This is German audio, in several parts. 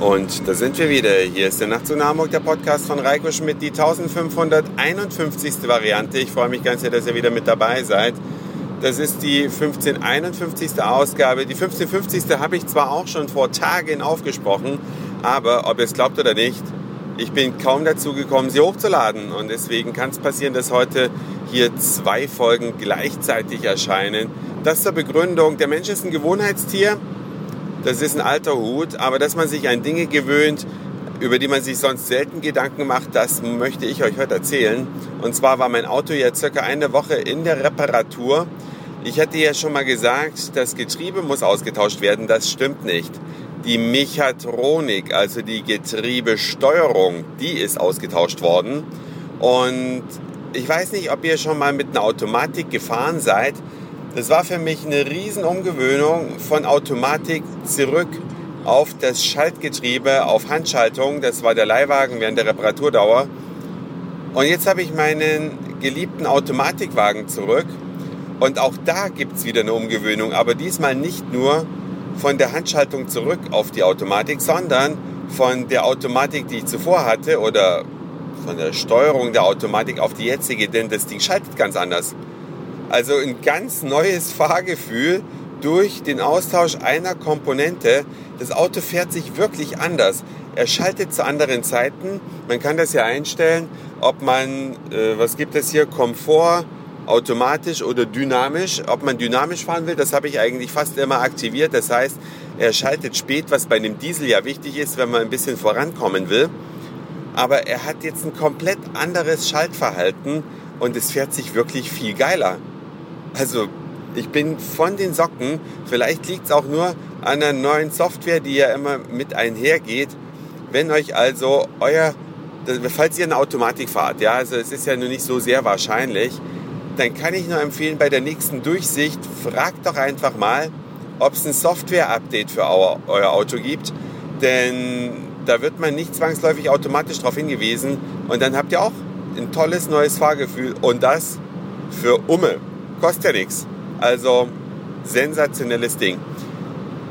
Und da sind wir wieder. Hier ist der Nacht zu Hamburg, der Podcast von Reiko Schmidt, die 1551. Variante. Ich freue mich ganz sehr, dass ihr wieder mit dabei seid. Das ist die 1551. Ausgabe. Die 1550. habe ich zwar auch schon vor Tagen aufgesprochen, aber ob ihr es glaubt oder nicht, ich bin kaum dazu gekommen, sie hochzuladen. Und deswegen kann es passieren, dass heute hier zwei Folgen gleichzeitig erscheinen. Das zur Begründung. Der Mensch ist ein Gewohnheitstier das ist ein alter Hut, aber dass man sich an Dinge gewöhnt, über die man sich sonst selten Gedanken macht, das möchte ich euch heute erzählen. Und zwar war mein Auto jetzt circa eine Woche in der Reparatur. Ich hatte ja schon mal gesagt, das Getriebe muss ausgetauscht werden. Das stimmt nicht. Die Mechatronik, also die Getriebesteuerung, die ist ausgetauscht worden. Und ich weiß nicht, ob ihr schon mal mit einer Automatik gefahren seid. Das war für mich eine Riesenumgewöhnung von Automatik zurück auf das Schaltgetriebe, auf Handschaltung. Das war der Leihwagen während der Reparaturdauer. Und jetzt habe ich meinen geliebten Automatikwagen zurück. Und auch da gibt es wieder eine Umgewöhnung, aber diesmal nicht nur von der Handschaltung zurück auf die Automatik, sondern von der Automatik, die ich zuvor hatte oder von der Steuerung der Automatik auf die jetzige, denn das Ding schaltet ganz anders. Also ein ganz neues Fahrgefühl durch den Austausch einer Komponente. Das Auto fährt sich wirklich anders. Er schaltet zu anderen Zeiten. Man kann das ja einstellen, ob man, äh, was gibt es hier, Komfort, automatisch oder dynamisch. Ob man dynamisch fahren will, das habe ich eigentlich fast immer aktiviert. Das heißt, er schaltet spät, was bei einem Diesel ja wichtig ist, wenn man ein bisschen vorankommen will. Aber er hat jetzt ein komplett anderes Schaltverhalten und es fährt sich wirklich viel geiler. Also ich bin von den Socken. Vielleicht liegt es auch nur an der neuen Software, die ja immer mit einhergeht. Wenn euch also euer, falls ihr eine Automatik fahrt, ja, also es ist ja nur nicht so sehr wahrscheinlich, dann kann ich nur empfehlen, bei der nächsten Durchsicht, fragt doch einfach mal, ob es ein Software-Update für euer Auto gibt. Denn da wird man nicht zwangsläufig automatisch darauf hingewiesen. Und dann habt ihr auch ein tolles neues Fahrgefühl. Und das für Umme. Kostet ja nichts. Also sensationelles Ding.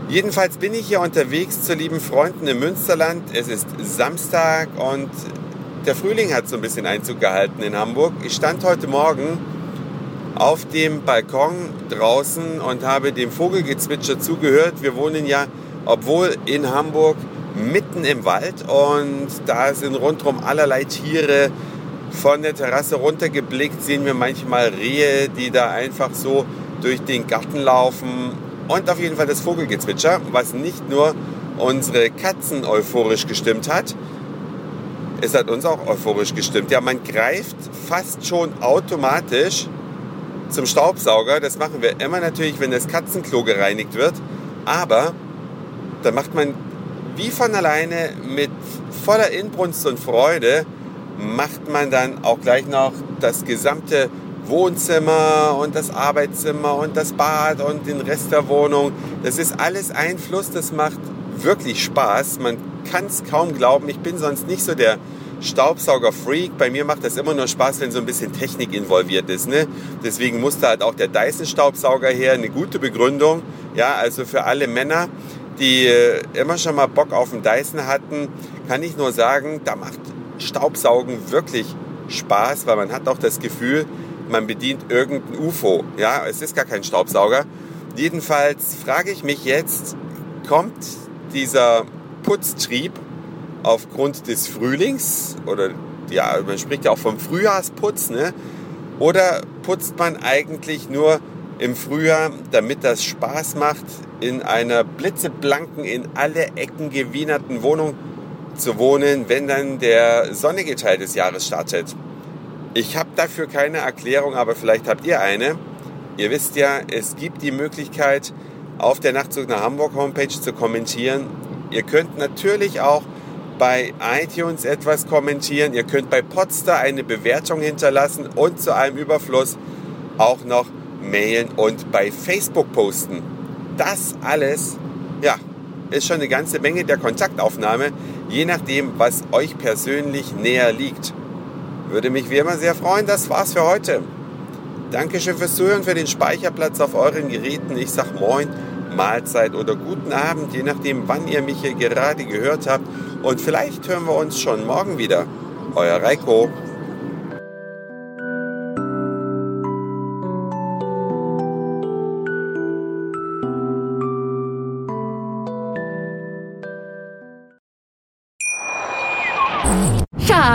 Jedenfalls bin ich hier unterwegs zu lieben Freunden im Münsterland. Es ist Samstag und der Frühling hat so ein bisschen Einzug gehalten in Hamburg. Ich stand heute Morgen auf dem Balkon draußen und habe dem Vogelgezwitscher zugehört. Wir wohnen ja, obwohl in Hamburg, mitten im Wald und da sind rundherum allerlei Tiere, von der Terrasse runtergeblickt sehen wir manchmal Rehe, die da einfach so durch den Garten laufen. Und auf jeden Fall das Vogelgezwitscher, was nicht nur unsere Katzen euphorisch gestimmt hat, es hat uns auch euphorisch gestimmt. Ja, man greift fast schon automatisch zum Staubsauger. Das machen wir immer natürlich, wenn das Katzenklo gereinigt wird. Aber da macht man wie von alleine mit voller Inbrunst und Freude macht man dann auch gleich noch das gesamte Wohnzimmer und das Arbeitszimmer und das Bad und den Rest der Wohnung. Das ist alles ein Fluss, das macht wirklich Spaß. Man kann es kaum glauben. Ich bin sonst nicht so der Staubsauger-Freak. Bei mir macht das immer nur Spaß, wenn so ein bisschen Technik involviert ist. Ne? Deswegen musste halt auch der Dyson-Staubsauger her. Eine gute Begründung. Ja, also für alle Männer, die äh, immer schon mal Bock auf den Dyson hatten, kann ich nur sagen, da macht Staubsaugen wirklich Spaß, weil man hat auch das Gefühl, man bedient irgendein UFO. Ja, es ist gar kein Staubsauger. Jedenfalls frage ich mich jetzt, kommt dieser Putztrieb aufgrund des Frühlings oder ja, man spricht ja auch vom Frühjahrsputz, ne? Oder putzt man eigentlich nur im Frühjahr, damit das Spaß macht, in einer blitzeblanken, in alle Ecken gewienerten Wohnung zu wohnen, wenn dann der sonnige Teil des Jahres startet. Ich habe dafür keine Erklärung, aber vielleicht habt ihr eine. Ihr wisst ja, es gibt die Möglichkeit, auf der Nachtzug nach Hamburg Homepage zu kommentieren. Ihr könnt natürlich auch bei iTunes etwas kommentieren. Ihr könnt bei Podster eine Bewertung hinterlassen und zu einem Überfluss auch noch mailen und bei Facebook posten. Das alles, ja, ist schon eine ganze Menge der Kontaktaufnahme, je nachdem, was euch persönlich näher liegt. Würde mich wie immer sehr freuen. Das war's für heute. Dankeschön fürs Zuhören, für den Speicherplatz auf euren Geräten. Ich sag Moin, Mahlzeit oder guten Abend, je nachdem, wann ihr mich hier gerade gehört habt. Und vielleicht hören wir uns schon morgen wieder. Euer Reiko.